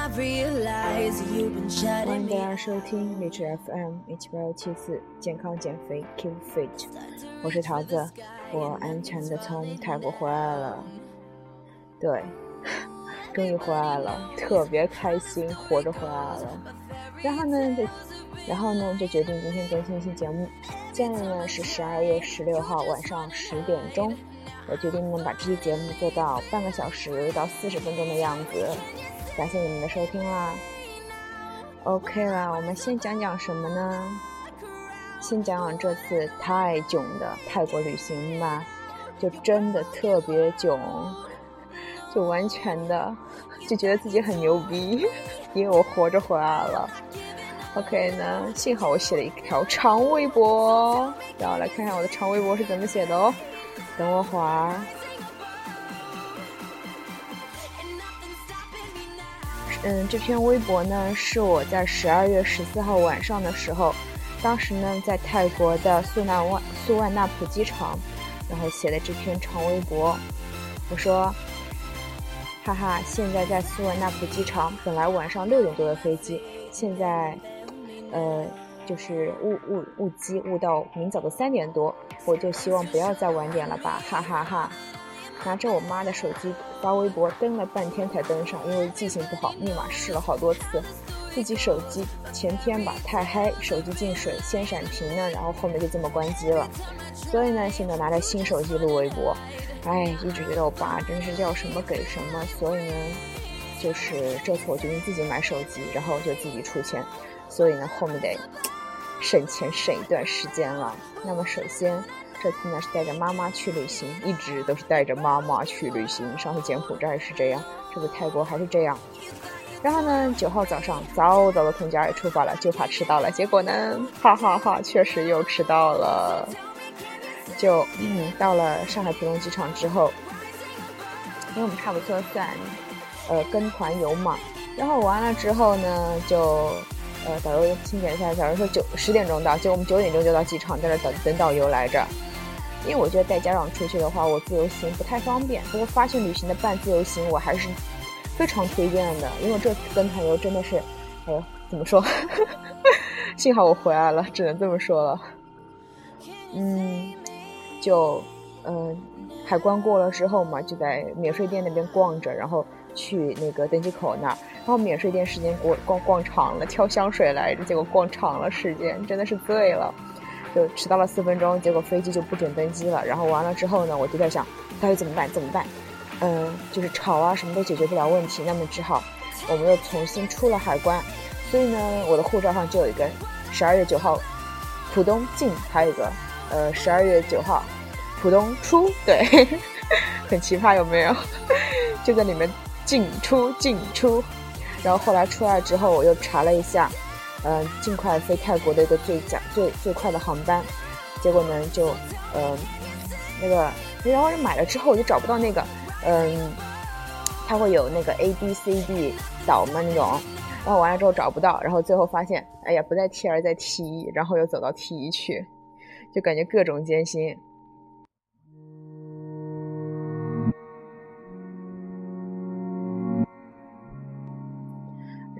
欢迎大家收听励志 FM 一七八幺七四健康减肥 Keep Fit，我是桃子，我安全的从泰国回来了，对，终于回来了，特别开心，活着回来了。然后呢，就然后呢就决定今天更新一期节目。现在呢是十二月十六号晚上十点钟，我决定呢把这期节目做到半个小时到四十分钟的样子。感谢你们的收听啦。OK 啦，我们先讲讲什么呢？先讲讲这次太囧的泰国旅行吧，就真的特别囧，就完全的就觉得自己很牛逼，因为我活着回来了。OK 呢，幸好我写了一条长微博，然后来看看我的长微博是怎么写的哦。等我会儿。嗯，这篇微博呢是我在十二月十四号晚上的时候，当时呢在泰国的素纳万素万纳普机场，然后写的这篇长微博。我说，哈哈，现在在素万纳普机场，本来晚上六点多的飞机，现在，呃，就是误误误机误到明早的三点多，我就希望不要再晚点了吧，哈哈哈。拿着我妈的手机发微博，登了半天才登上，因为记性不好，密码试了好多次。自己手机前天吧太黑，手机进水，先闪屏呢，然后后面就这么关机了。所以呢，现在拿着新手机录微博，哎，一直觉得我爸真是要什么给什么。所以呢，就是这次我决定自己买手机，然后就自己出钱。所以呢，后面得 省钱省一段时间了。那么首先。这次呢是带着妈妈去旅行，一直都是带着妈妈去旅行。上次柬埔寨是这样，这次泰国还是这样。然后呢，九号早上早早的从家里出发了，就怕迟到了。结果呢，哈哈哈，确实又迟到了。就嗯，到了上海浦东机场之后，因为我们差不多算呃跟团游嘛。然后完了之后呢，就呃导游清点一下，导游说九十点钟到，就我们九点钟就到机场，在这等等导游来着。因为我觉得带家长出去的话，我自由行不太方便。不过发现旅行的半自由行，我还是非常推荐的。因为这次跟团游真的是，哎呦，怎么说？幸好我回来了，只能这么说了。嗯，就嗯，海关过了之后嘛，就在免税店那边逛着，然后去那个登机口那儿。然后免税店时间逛逛逛长了，挑香水来着，结果逛长了时间，真的是醉了。就迟到了四分钟，结果飞机就不准登机了。然后完了之后呢，我就在想，到底怎么办？怎么办？嗯，就是吵啊，什么都解决不了问题，那么只好我们又重新出了海关。所以呢，我的护照上就有一个十二月九号浦东进，还有一个呃十二月九号浦东出，对，很奇葩有没有？就在里面进出进出。然后后来出来之后，我又查了一下。嗯，尽快飞泰国的一个最佳最最快的航班，结果呢就，嗯，那个，然后买了之后我就找不到那个，嗯，它会有那个 A B C D 岛嘛那种，然后完了之后找不到，然后最后发现，哎呀不在 T 而在 T 一，然后又走到 T 一去，就感觉各种艰辛。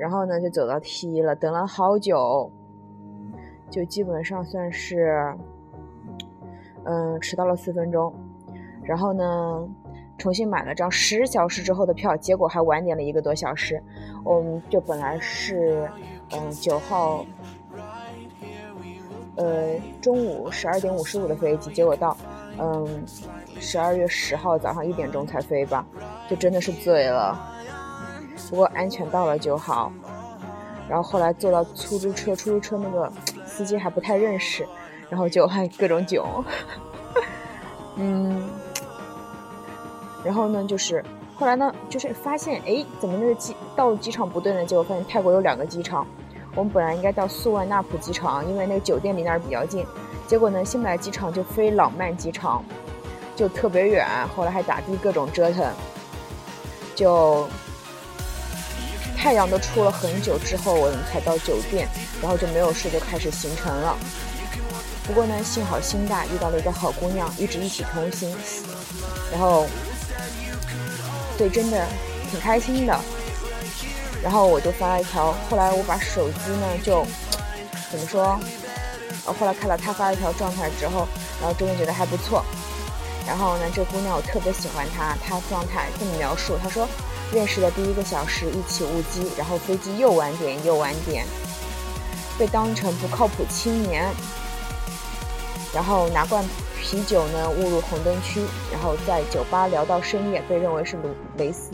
然后呢，就走到 T 一了，等了好久，就基本上算是，嗯，迟到了四分钟。然后呢，重新买了张十小时之后的票，结果还晚点了一个多小时。我们就本来是，嗯，九号，呃，中午十二点五十五的飞机，结果到，嗯，十二月十号早上一点钟才飞吧，就真的是醉了。不过安全到了就好，然后后来坐到出租车，出租车那个司机还不太认识，然后就还各种囧，嗯，然后呢就是后来呢就是发现哎怎么那个机到机场不对呢？结果发现泰国有两个机场，我们本来应该到素万纳普机场，因为那个酒店离那儿比较近，结果呢新买机场就飞朗曼机场，就特别远，后来还打的各种折腾，就。太阳都出了很久之后，我们才到酒店，然后就没有事，就开始行程了。不过呢，幸好心大，遇到了一个好姑娘，一直一起同行，然后，对真的挺开心的。然后我就发了一条，后来我把手机呢就怎么说？呃，后来看到她发了一条状态之后，然后真的觉得还不错。然后呢，这姑娘我特别喜欢她，她状态这么描述，她说认识的第一个小时一起误机，然后飞机又晚点又晚点，被当成不靠谱青年，然后拿罐啤酒呢误入红灯区，然后在酒吧聊到深夜，被认为是鲁雷斯。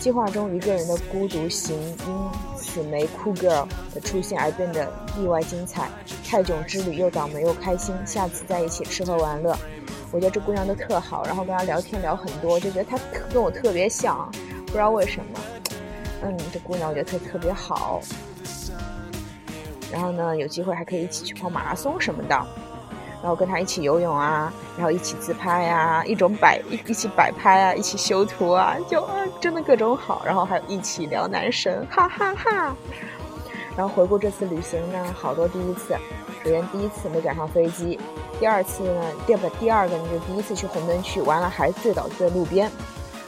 计划中一个人的孤独行，因此枚酷 girl 的出现而变得意外精彩。泰囧之旅又倒霉又开心，下次在一起吃喝玩乐。我觉得这姑娘都特好，然后跟她聊天聊很多，就觉得她特跟我特别像，不知道为什么。嗯，这姑娘我觉得特特别好。然后呢，有机会还可以一起去跑马拉松什么的。然后跟她一起游泳啊，然后一起自拍呀，一种摆一一起摆拍啊，一起修图啊，就啊真的各种好。然后还有一起聊男神，哈哈哈。然后回顾这次旅行呢，好多第一次。首先第一次没赶上飞机，第二次呢，第不第二个呢就第一次去红灯区，完了还醉倒在路边。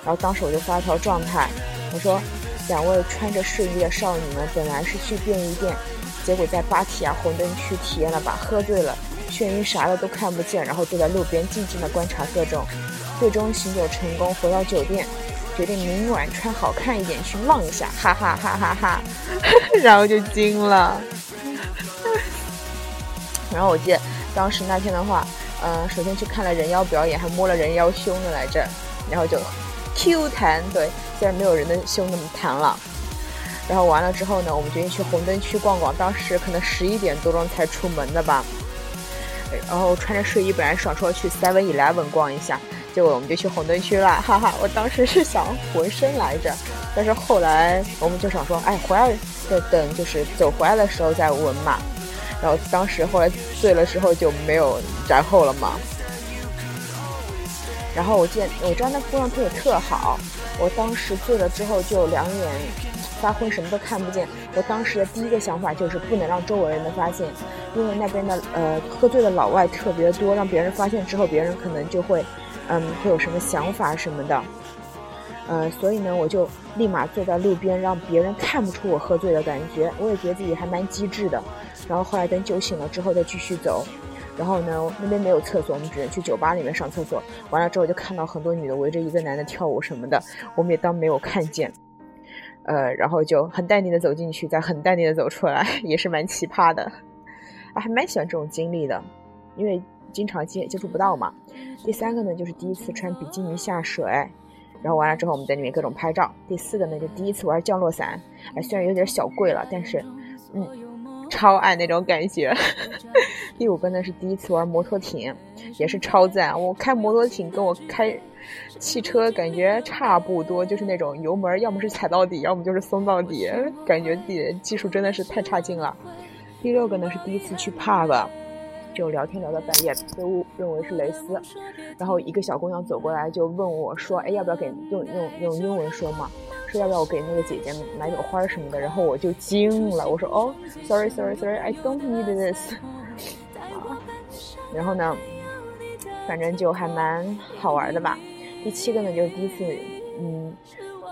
然后当时我就发条状态，我说两位穿着睡衣的少女们本来是去便利店，结果在芭提雅红灯区体验了把，喝醉了。眩晕啥的都看不见，然后坐在路边静静的观察各种，最终醒酒成功，回到酒店，决定明晚穿好看一点去浪一下，哈哈哈哈哈，然后就惊了。然后我记得当时那天的话，嗯，首先去看了人妖表演，还摸了人妖胸的来着，然后就 Q 弹，对，虽然没有人的胸那么弹了。然后完了之后呢，我们决定去红灯区逛逛，当时可能十一点多钟才出门的吧。然后穿着睡衣，本来想说去 Seven Eleven 逛一下，结果我们就去红灯区了，哈哈！我当时是想浑身来着，但是后来我们就想说，哎，回来再等就是走回来的时候再纹嘛。然后当时后来醉了之后就没有然后了嘛。然后我见我知道那姑娘对我特好，我当时醉了之后就两眼。发昏，什么都看不见。我当时的第一个想法就是不能让周围人的发现，因为那边的呃喝醉的老外特别多，让别人发现之后，别人可能就会，嗯，会有什么想法什么的。呃，所以呢，我就立马坐在路边，让别人看不出我喝醉的感觉。我也觉得自己还蛮机智的。然后后来等酒醒了之后再继续走。然后呢，那边没有厕所，我们只能去酒吧里面上厕所。完了之后就看到很多女的围着一个男的跳舞什么的，我们也当没有看见。呃，然后就很淡定的走进去，再很淡定的走出来，也是蛮奇葩的，啊，还蛮喜欢这种经历的，因为经常接接触不到嘛。第三个呢，就是第一次穿比基尼下水，然后完了之后我们在里面各种拍照。第四个呢，就第一次玩降落伞，哎，虽然有点小贵了，但是，嗯，超爱那种感觉。第五个呢是第一次玩摩托艇，也是超赞。我开摩托艇跟我开。汽车感觉差不多，就是那种油门要么是踩到底，要么就是松到底，感觉自己的技术真的是太差劲了。第六个呢是第一次去 pub，就聊天聊到半夜，被误认为是蕾丝，然后一个小姑娘走过来就问我说：“哎，要不要给用用用英文说嘛？说要不要我给那个姐姐买朵花什么的？”然后我就惊了，我说：“哦，sorry sorry sorry，I don't need this。”，然后呢，反正就还蛮好玩的吧。第七个呢，就是第一次，嗯，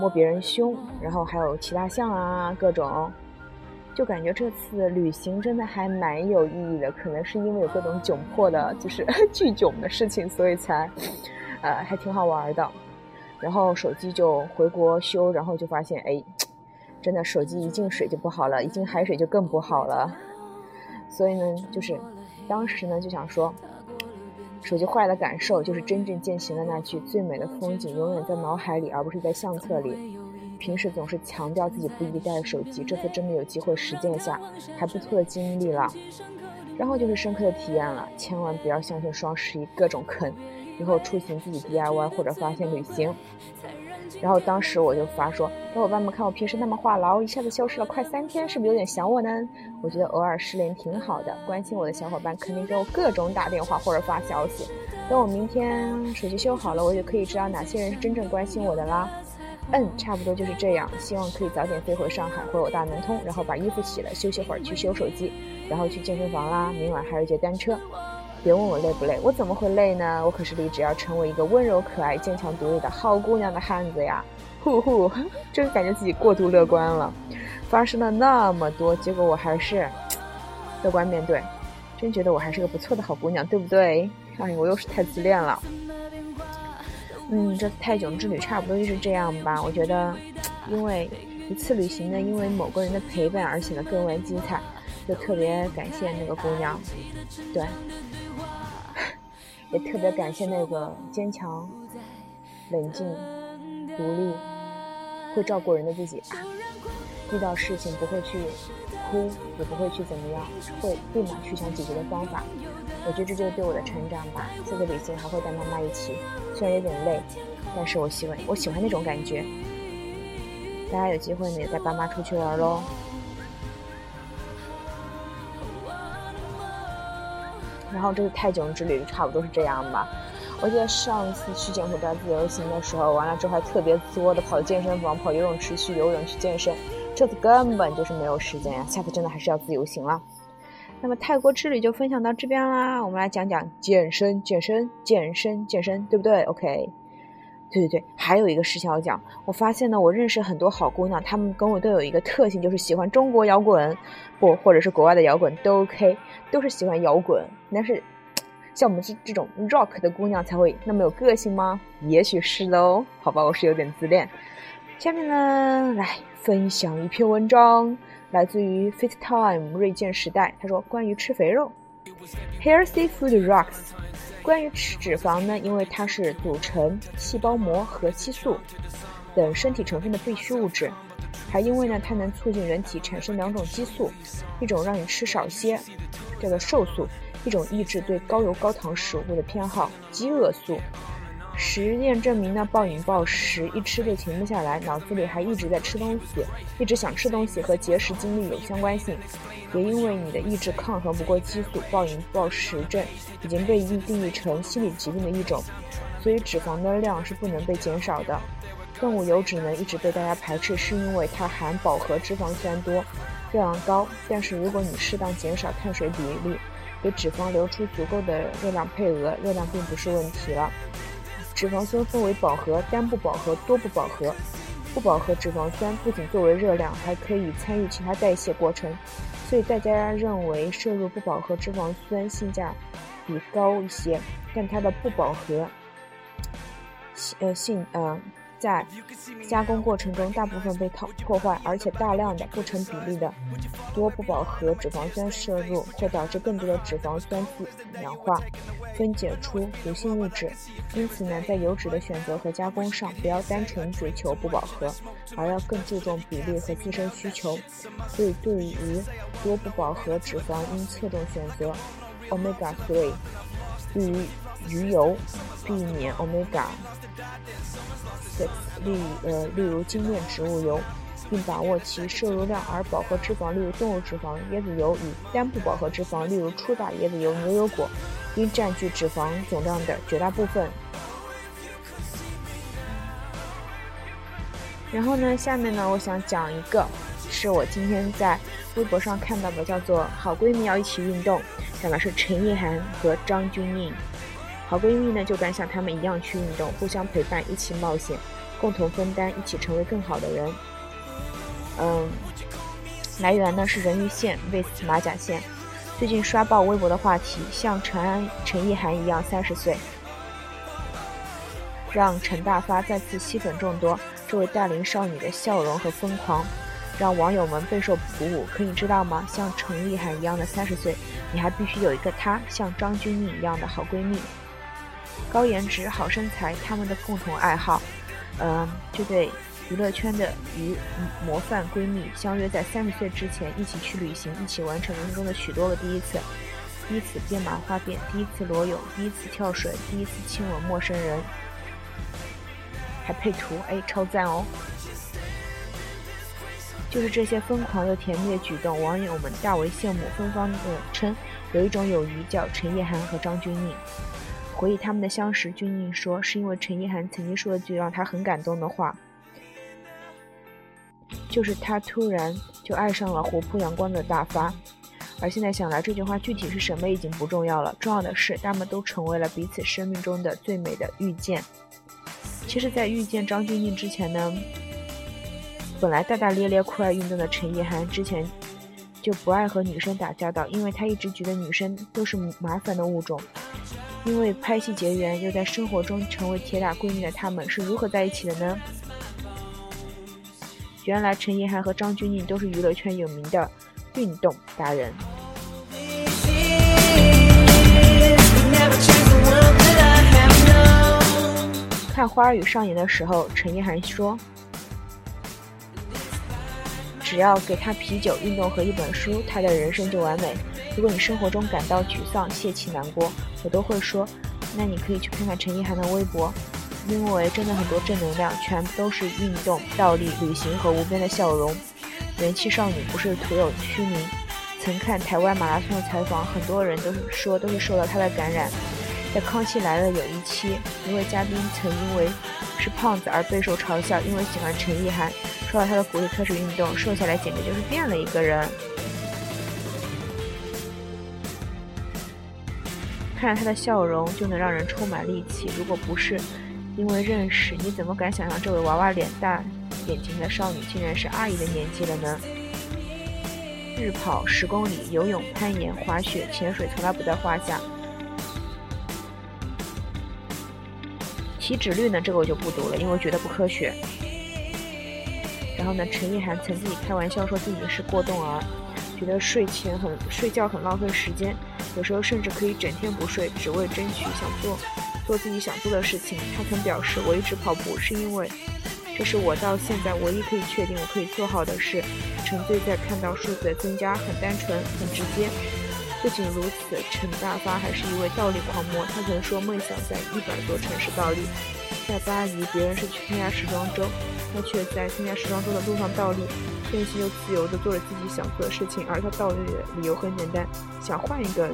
摸别人胸，然后还有骑大象啊，各种，就感觉这次旅行真的还蛮有意义的。可能是因为有各种窘迫的，就是 巨囧的事情，所以才，呃，还挺好玩的。然后手机就回国修，然后就发现，哎，真的手机一进水就不好了，一进海水就更不好了。所以呢，就是当时呢就想说。手机坏的感受就是真正践行了那句“最美的风景永远在脑海里，而不是在相册里”。平时总是强调自己不宜带手机，这次真的有机会实践一下，还不错的经历了。然后就是深刻的体验了，千万不要相信双十一各种坑，以后出行自己 DIY 或者发现旅行。然后当时我就发说，小伙伴们看我平时那么话痨，一下子消失了快三天，是不是有点想我呢？我觉得偶尔失联挺好的，关心我的小伙伴肯定给我各种打电话或者发消息。等我明天手机修好了，我就可以知道哪些人是真正关心我的啦。嗯，差不多就是这样，希望可以早点飞回上海，回我大南通，然后把衣服洗了，休息会儿去修手机，然后去健身房啦。明晚还有一节单车。别问我累不累，我怎么会累呢？我可是立志要成为一个温柔、可爱、坚强、独立的好姑娘的汉子呀！呼呼，真感觉自己过度乐观了。发生了那么多，结果我还是乐观面对，真觉得我还是个不错的好姑娘，对不对？哎，我又是太自恋了。嗯，这泰囧之旅差不多就是这样吧。我觉得，因为一次旅行呢，因为某个人的陪伴而显得更为精彩，就特别感谢那个姑娘，对，也特别感谢那个坚强、冷静、独立、会照顾人的自己啊。遇到事情不会去哭，也不会去怎么样，会立马去想解决的方法。我觉得这就是对我的成长吧。这个旅行还会带妈妈一起，虽然有点累，但是我喜欢我喜欢那种感觉。大家有机会呢，也带爸妈出去玩喽。然后这个泰囧之旅差不多是这样吧。我记得上次去柬埔寨自由行的时候，完了之后还特别作的跑健身房、跑游泳池去游泳去健身。这次根本就是没有时间呀，下次真的还是要自由行了。那么泰国之旅就分享到这边啦，我们来讲讲健身、健身、健身、健身，对不对？OK，对对对，还有一个事情要讲，我发现呢，我认识很多好姑娘，她们跟我都有一个特性，就是喜欢中国摇滚，不，或者是国外的摇滚都 OK，都是喜欢摇滚。但是像我们这这种 rock 的姑娘才会那么有个性吗？也许是的哦，好吧，我是有点自恋。下面呢，来。分享一篇文章，来自于 FitTime 锐健时代。他说：“关于吃肥肉，Healthy Food Rocks。关于吃脂肪呢，因为它是组成细胞膜和激素等身体成分的必需物质，还因为呢，它能促进人体产生两种激素，一种让你吃少些，叫做瘦素；一种抑制对高油高糖食物的偏好，饥饿素。”实验证明呢，暴饮暴食一吃就停不下来，脑子里还一直在吃东西，一直想吃东西和节食经历有相关性。也因为你的意志抗衡不过激素，暴饮暴食症已经被定义成心理疾病的一种，所以脂肪的量是不能被减少的。动物油脂呢一直被大家排斥，是因为它含饱和脂肪酸多，热量高。但是如果你适当减少碳水比例，给脂肪留出足够的热量配额，热量并不是问题了。脂肪酸分为饱和、单不饱和、多不饱和。不饱和脂肪酸不仅作为热量，还可以参与其他代谢过程，所以大家认为摄入不饱和脂肪酸性价比高一些，但它的不饱和，呃性呃。在加工过程中，大部分被破破坏，而且大量的不成比例的多不饱和脂肪酸摄入，会导致更多的脂肪酸自氧化分解出毒性物质。因此呢，在油脂的选择和加工上，不要单纯追求不饱和，而要更注重比例和自身需求。所以，对于多不饱和脂肪，应侧重选择 omega three，例如鱼油，避免 omega six，。例呃，例如精炼植物油，并把握其摄入量；而饱和脂肪，例如动物脂肪、椰子油与单不饱和脂肪，例如初榨椰子油、牛油果，应占据脂肪总量的绝大部分。然后呢，下面呢，我想讲一个，是我今天在微博上看到的，叫做“好闺蜜要一起运动”，讲的是陈意涵和张钧甯。好闺蜜呢，就敢像她们一样去运动，互相陪伴，一起冒险，共同分担，一起成为更好的人。嗯，来源呢是人鱼线 vs 马甲线。最近刷爆微博的话题，像陈安、陈意涵一样三十岁，让陈大发再次吸粉众多。这位大龄少女的笑容和疯狂，让网友们备受鼓舞。可你知道吗？像陈意涵一样的三十岁，你还必须有一个她，像张钧甯一样的好闺蜜。高颜值、好身材，他们的共同爱好，嗯，这对娱乐圈的与模范闺蜜相约在三十岁之前一起去旅行，一起完成人生中的许多个第一次：第一次编麻花辫，第一次裸泳，第一次跳水，第一次亲吻陌生人，还配图，哎，超赞哦！就是这些疯狂又甜蜜的举动，网友们大为羡慕，纷纷的称有一种友谊叫陈意涵和张钧甯。回忆他们的相识，君宁说是因为陈意涵曾经说了句让他很感动的话，就是他突然就爱上了活泼阳光的大发。而现在想来，这句话具体是什么已经不重要了，重要的是他们都成为了彼此生命中的最美的遇见。其实，在遇见张钧甯之前呢，本来大大咧咧、酷爱运动的陈意涵之前就不爱和女生打交道，因为他一直觉得女生都是麻烦的物种。因为拍戏结缘，又在生活中成为铁打闺蜜的他们，是如何在一起的呢？原来陈意涵和张钧甯都是娱乐圈有名的运动达人。看《花儿与少年》的时候，陈意涵说：“只要给他啤酒、运动和一本书，他的人生就完美。如果你生活中感到沮丧、泄气、难过，我都会说，那你可以去看看陈意涵的微博，因为真的很多正能量，全都是运动、倒立、旅行和无边的笑容。元气少女不是徒有虚名。曾看台湾马拉松的采访，很多人都说都是受到她的感染。”在《康熙来了》有一期，一位嘉宾曾因为是胖子而备受嘲笑，因为喜欢陈意涵，受到他的鼓励开始运动，瘦下来简直就是变了一个人。看着他的笑容，就能让人充满力气。如果不是因为认识，你怎么敢想象这位娃娃脸、大眼睛的少女竟然是阿姨的年纪了呢？日跑十公里，游泳、攀岩、滑雪、潜水，从来不在话下。体脂率呢？这个我就不读了，因为觉得不科学。然后呢，陈意涵曾自己开玩笑说自己是过动儿，觉得睡前很睡觉很浪费时间，有时候甚至可以整天不睡，只为争取想做做自己想做的事情。他曾表示：“我一直跑步是因为这是我到现在唯一可以确定我可以做好的事。沉醉在看到数字的增加，很单纯，很直接。”不仅如此，陈大发还是一位倒立狂魔。他曾说梦想在一百座城市倒立。在巴黎，别人是去参加时装周，他却在参加时装周的路上倒立，任性又自由地做着自己想做的事情。而他倒立的理由很简单，想换一个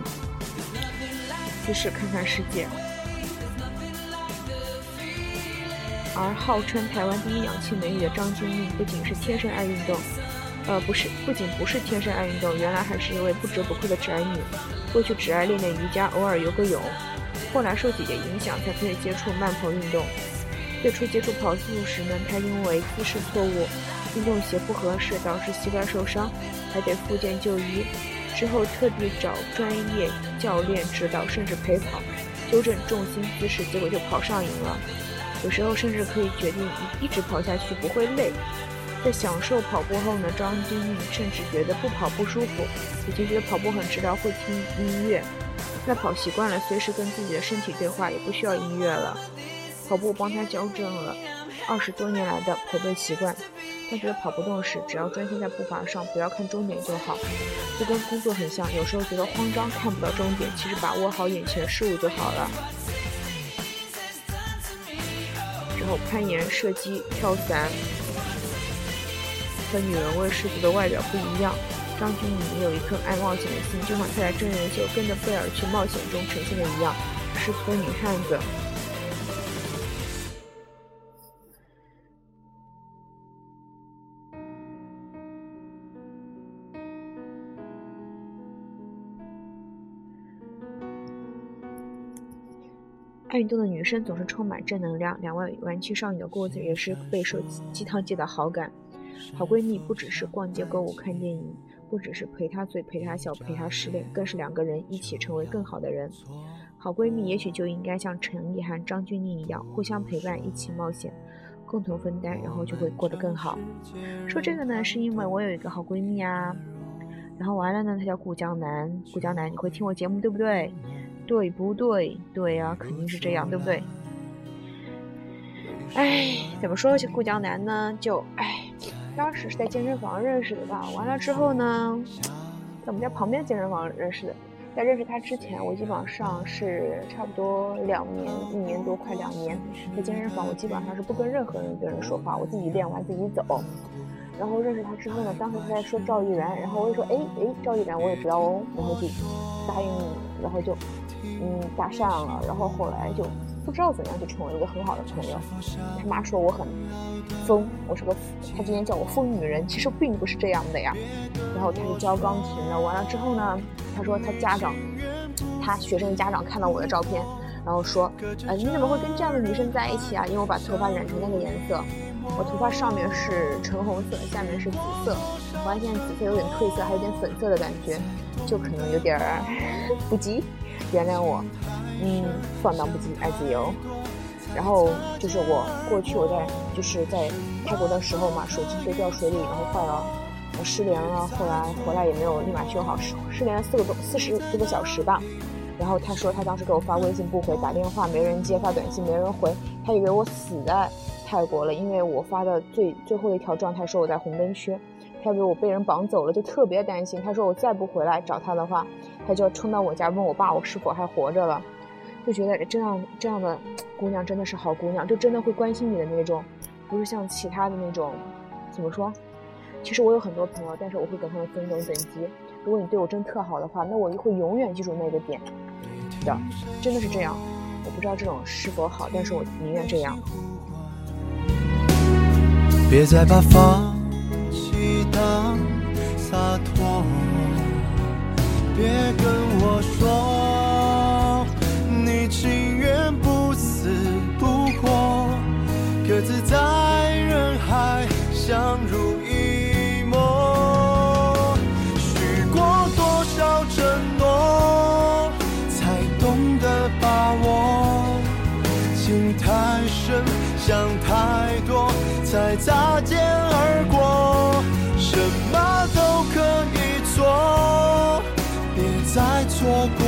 姿势看看世界。而号称台湾第一氧气美女的张钧甯，不仅是天生爱运动。呃，不是，不仅不是天生爱运动，原来还是一位不折不扣的宅女。过去只爱练练瑜伽，偶尔游个泳。后来受姐姐影响，才开始接触慢跑运动。最初接触跑速时呢，他因为姿势错误，运动鞋不合适，导致膝盖受伤，还得复健就医。之后特地找专业教练指导，甚至陪跑，纠正重心姿势，结果就跑上瘾了。有时候甚至可以决定一一直跑下去，不会累。在享受跑步后呢，张钧甯甚至觉得不跑不舒服，以前觉得跑步很治疗，会听音乐。那跑习惯了，随时跟自己的身体对话，也不需要音乐了。跑步帮他矫正了二十多年来的驼背习惯。他觉得跑不动时，只要专心在步伐上，不要看终点就好。就跟工作很像，有时候觉得慌张，看不到终点，其实把握好眼前事物就好了。然后攀岩、射击、跳伞。和女人味十足的外表不一样，张钧甯也有一颗爱冒险的心，就像她在真人秀跟着贝尔去冒险中呈现的一样，是个女汉子。爱运动的女生总是充满正能量，两位元气少女的故事也是备受鸡汤界的好感。好闺蜜不只是逛街购物看电影，不只是陪她醉陪她笑陪她失恋，更是两个人一起成为更好的人。好闺蜜也许就应该像陈意涵、张钧甯一样，互相陪伴，一起冒险，共同分担，然后就会过得更好。说这个呢，是因为我有一个好闺蜜啊，然后完了呢，她叫顾江南。顾江南，你会听我节目对不对？对不对？对啊，肯定是这样，对不对？哎，怎么说起顾江南呢？就哎。当时是在健身房认识的吧，完了之后呢，在我们家旁边健身房认识的。在认识他之前，我基本上是差不多两年，一年多快两年，在健身房我基本上是不跟任何人跟人说话，我自己练完自己走。然后认识他之后呢，当时他在说赵艺然，然后我就说，哎哎，赵艺然我也知道哦，然后就答应，然后就嗯搭讪了，然后后来就。不知道怎样就成为了一个很好的朋友。他妈说我很疯，我是个他今天叫我疯女人，其实并不是这样的呀。然后他就教钢琴了，完了之后呢，他说他家长，他学生家长看到我的照片，然后说，呃，你怎么会跟这样的女生在一起啊？因为我把头发染成那个颜色，我头发上面是橙红色，下面是紫色，我发现紫色有点褪色，还有点粉色的感觉，就可能有点儿不羁，原谅我，嗯，放荡不羁，爱自由。然后就是我过去我在就是在泰国的时候嘛，手机就掉水里，然后坏了，我失联了，后来回来也没有立马修好，失失联了四个多四十多个小时吧。然后他说他当时给我发微信不回，打电话没人接，发短信没人回，他以为我死在泰国了，因为我发的最最后一条状态说我在红灯区，他以为我被人绑走了，就特别担心。他说我再不回来找他的话，他就要冲到我家问我爸我是否还活着了，就觉得这样这样的姑娘真的是好姑娘，就真的会关心你的那种，不是像其他的那种，怎么说？其实我有很多朋友，但是我会跟他们分一种等级。如果你对我真特好的话，那我会永远记住那个点。的，真的是这样，我不知道这种是否好，但是我宁愿这样。别再把放弃当洒脱，别跟我说你情愿不死不活，各自在人海相濡以沫，许过多少承诺。才懂得把握，情太深，想太多，才擦肩错过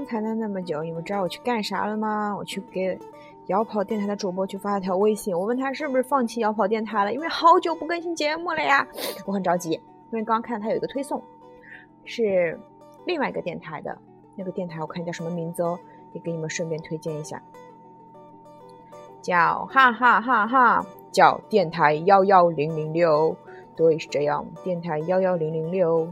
刚才的那么久，你们知道我去干啥了吗？我去给摇跑电台的主播去发了条微信，我问他是不是放弃摇跑电台了，因为好久不更新节目了呀。我很着急，因为刚刚看他有一个推送，是另外一个电台的那个电台，我看叫什么名字哦，也给你们顺便推荐一下，叫哈哈哈哈，叫电台幺幺零零六，对，是这样，电台幺幺零零六。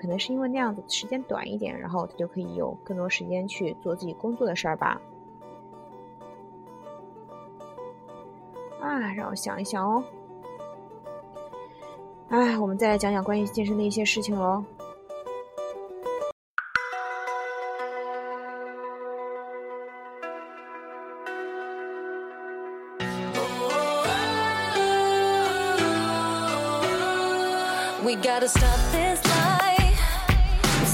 可能是因为那样子时间短一点，然后他就可以有更多时间去做自己工作的事儿吧。啊，让我想一想哦。哎，我们再来讲讲关于健身的一些事情喽。We gotta stop this.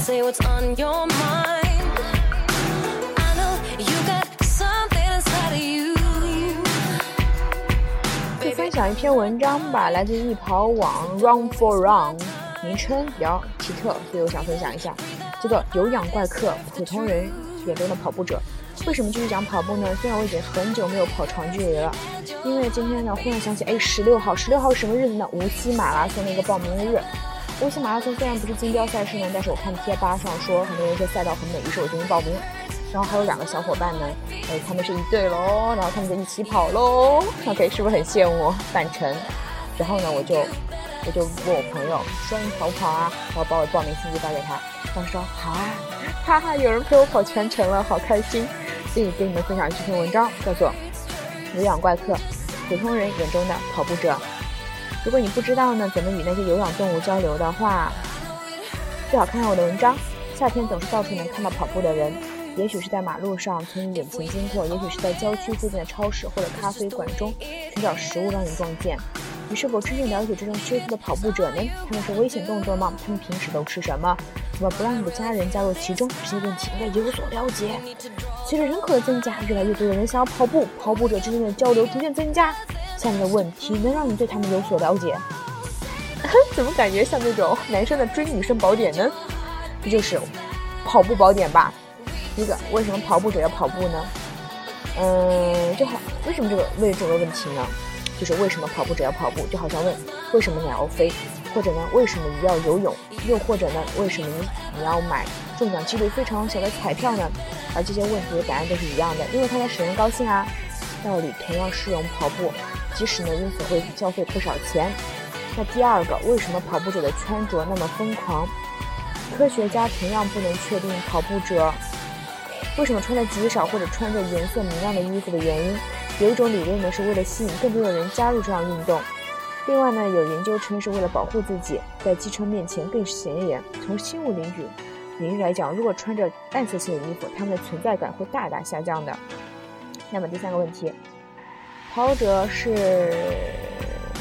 Say what's on your mind，就分享一篇文章吧，来自易跑网 Run for Run，名称比较奇特，所以我想分享一下，叫做“有氧怪客”，普通人眼中的跑步者。为什么继续讲跑步呢？虽然我已经很久没有跑长距离了，因为今天呢，忽然想起，哎，十六号，十六号什么日子呢？无锡马拉松的一个报名日。无锡马拉松虽然不是金标赛事呢，但是我看贴吧上说很多人说赛道很美，于是我进行报名。然后还有两个小伙伴呢，哎，他们是一队喽，然后他们就一起跑喽。OK，是不是很羡慕半程？然后呢，我就我就问我朋友说你跑不跑啊？然后把我报名信息发给他，他说好啊，哈哈，有人陪我跑全程了，好开心。所以给你们分享这篇文章，叫做《有氧怪客》，普通人眼中的跑步者。如果你不知道呢，怎么与那些有氧动物交流的话，最好看看我的文章。夏天总是到处能看到跑步的人，也许是在马路上从你眼前经过，也许是在郊区附近的超市或者咖啡馆中寻找食物让你撞见。你是否真正了解这种羞涩的跑步者呢？他们是危险动作吗？他们平时都吃什么？怎么不让你的家人加入其中？这些问题应该有所了解。随着人口的增加，越来越多的人想要跑步，跑步者之间的交流逐渐增加。下面的问题能让你对他们有所了解。怎么感觉像那种男生的追女生宝典呢？这就是跑步宝典吧。第一个，为什么跑步者要跑步呢？嗯，就好，为什么这个问这个问题呢？就是为什么跑步者要跑步？就好像问为什么鸟要飞，或者呢为什么你要游泳，又或者呢为什么你你要买中奖几率非常小的彩票呢？而这些问题的答案都是一样的，因为它在使人高兴啊。道理同样适用跑步，即使呢因此会消费不少钱。那第二个，为什么跑步者的穿着那么疯狂？科学家同样不能确定跑步者为什么穿的极少或者穿着颜色明亮的衣服的原因。有一种理论呢，是为了吸引更多的人加入这项运动。另外呢，有研究称是为了保护自己，在机车面前更显眼。从新物领域领域来讲，如果穿着暗色系的衣服，他们的存在感会大大下降的。那么第三个问题，跑者是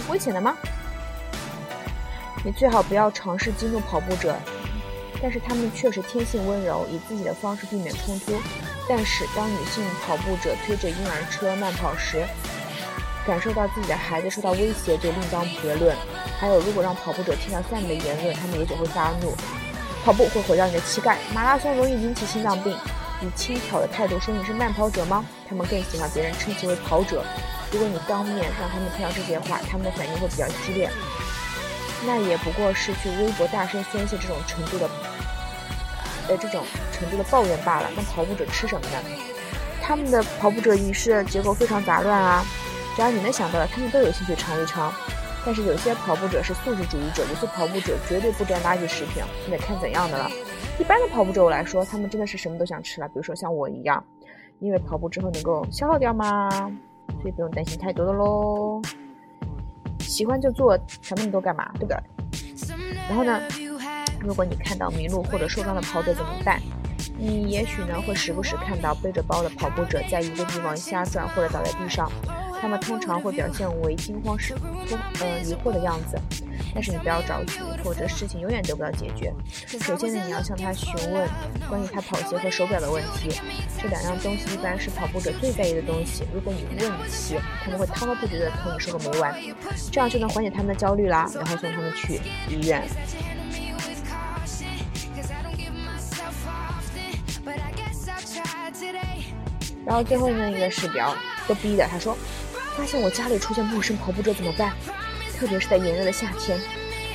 危险的吗？你最好不要尝试激怒跑步者，但是他们确实天性温柔，以自己的方式避免冲突。但是，当女性跑步者推着婴儿车慢跑时，感受到自己的孩子受到威胁，就另当别论。还有，如果让跑步者听到下面的言论，他们也许会发怒。跑步会毁掉你的膝盖，马拉松容易引起心脏病。以轻佻的态度说你是慢跑者吗？他们更喜欢别人称其为跑者。如果你当面让他们听到这些话，他们的反应会比较激烈。那也不过是去微博大声宣泄这种程度的。呃，这种程度的抱怨罢了。那跑步者吃什么呢？他们的跑步者仪式结构非常杂乱啊。只要你能想到的，他们都有兴趣尝一尝。但是有些跑步者是素食主义者，有些跑步者绝对不沾垃圾食品，那得看怎样的了。一般的跑步者我来说，他们真的是什么都想吃了。比如说像我一样，因为跑步之后能够消耗掉嘛，所以不用担心太多的喽。喜欢就做，想那么多干嘛？对不对？然后呢？如果你看到迷路或者受伤的跑者怎么办？你也许呢会时不时看到背着包的跑步者在一个地方瞎转或者倒在地上，他们通常会表现为惊慌失措、呃疑惑的样子。但是你不要着急，否则事情永远得不到解决。首先呢，你要向他询问关于他跑鞋和手表的问题，这两样东西一般是跑步者最在意的东西。如果你问起，他们会滔滔不绝地同你说个没完，这样就能缓解他们的焦虑啦，然后送他们去医院。然后最后呢，一个是比较逗逼的，他说：“发现我家里出现陌生跑步者怎么办？特别是在炎热的夏天，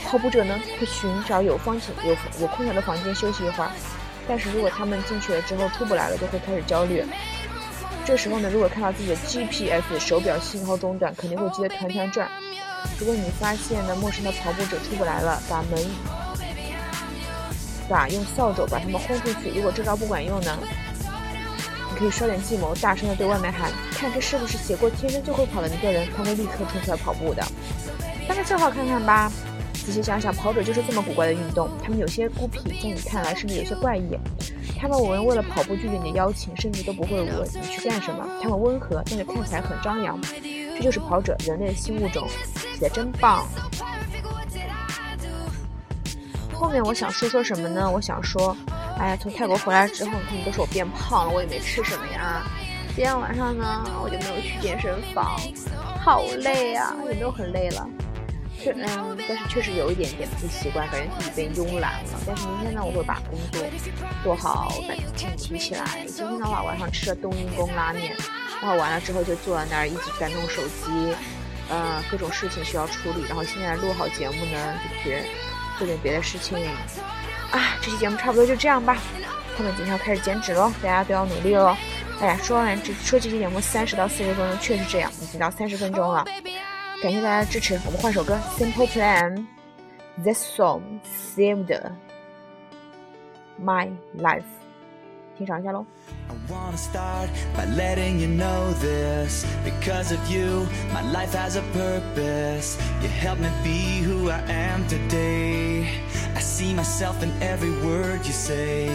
跑步者呢会寻找有房间、有有空调的房间休息一会儿。但是如果他们进去了之后出不来了，就会开始焦虑。这时候呢，如果看到自己的 GPS 手表信号中断，肯定会急得团团转。如果你发现呢陌生的跑步者出不来了，把门把用扫帚把他们轰出去。如果这招不管用呢？”可以耍点计谋，大声的对外面喊：“看这是不是写过天生就会跑的一个人？他会立刻冲出来跑步的。”当个笑话看看吧。仔细想想，跑者就是这么古怪的运动。他们有些孤僻，在你看来甚至有些怪异。他们闻为了跑步拒绝你的邀请，甚至都不会问你去干什么。他们温和，但是看起来很张扬。这就是跑者，人类的新物种，写的真棒。后面我想说说什么呢？我想说。哎呀，从泰国回来之后，他们都说我变胖了，我也没吃什么呀。今天晚上呢，我就没有去健身房，好累啊！也没有很累了？确嗯，但是确实有一点点不习惯，感觉自己变慵懒了。但是明天呢，我会把工作做好，把劲提起来。今天的话，晚上吃了冬阴功拉面，然后完了之后就坐在那儿一直在弄手机，呃，各种事情需要处理。然后现在录好节目呢，就去做点别的事情。啊，这期节目差不多就这样吧。后面几天要开始减脂喽，大家都要努力喽。哎呀，说完这说这期节目三十到四十分钟，确实这样，已经到三十分钟了。感谢大家的支持，我们换首歌《Simple Plan》。This song saved my life。欣赏一下喽。I wanna start by letting you know this Because of you, my life has a purpose You helped me be who I am today see myself in every word you say.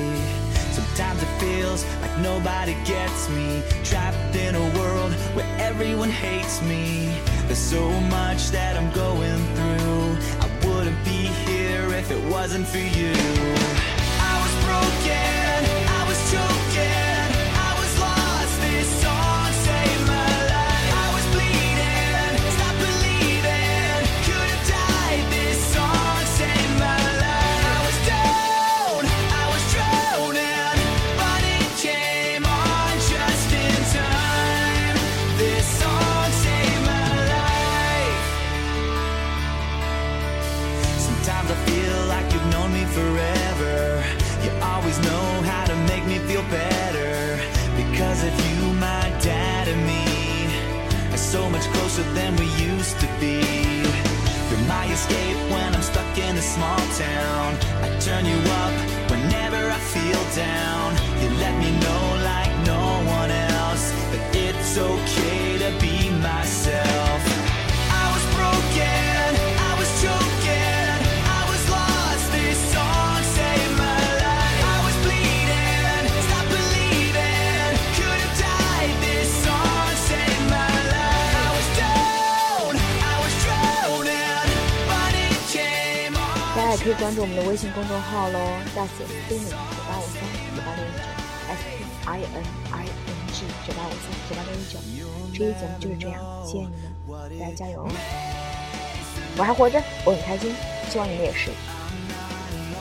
Sometimes it feels like nobody gets me Trapped in a world where everyone hates me. There's so much that I'm going through. I wouldn't be here if it wasn't for you. I was broken, I was choking bad. 可以关注我们的微信公众号喽，大写 Spinning 九八五三九八六一九，S P I N I N G 九八五三九八六一九。这期节目就是这样，谢谢你们，大家加油哦！我还活着，我很开心，希望你们也是。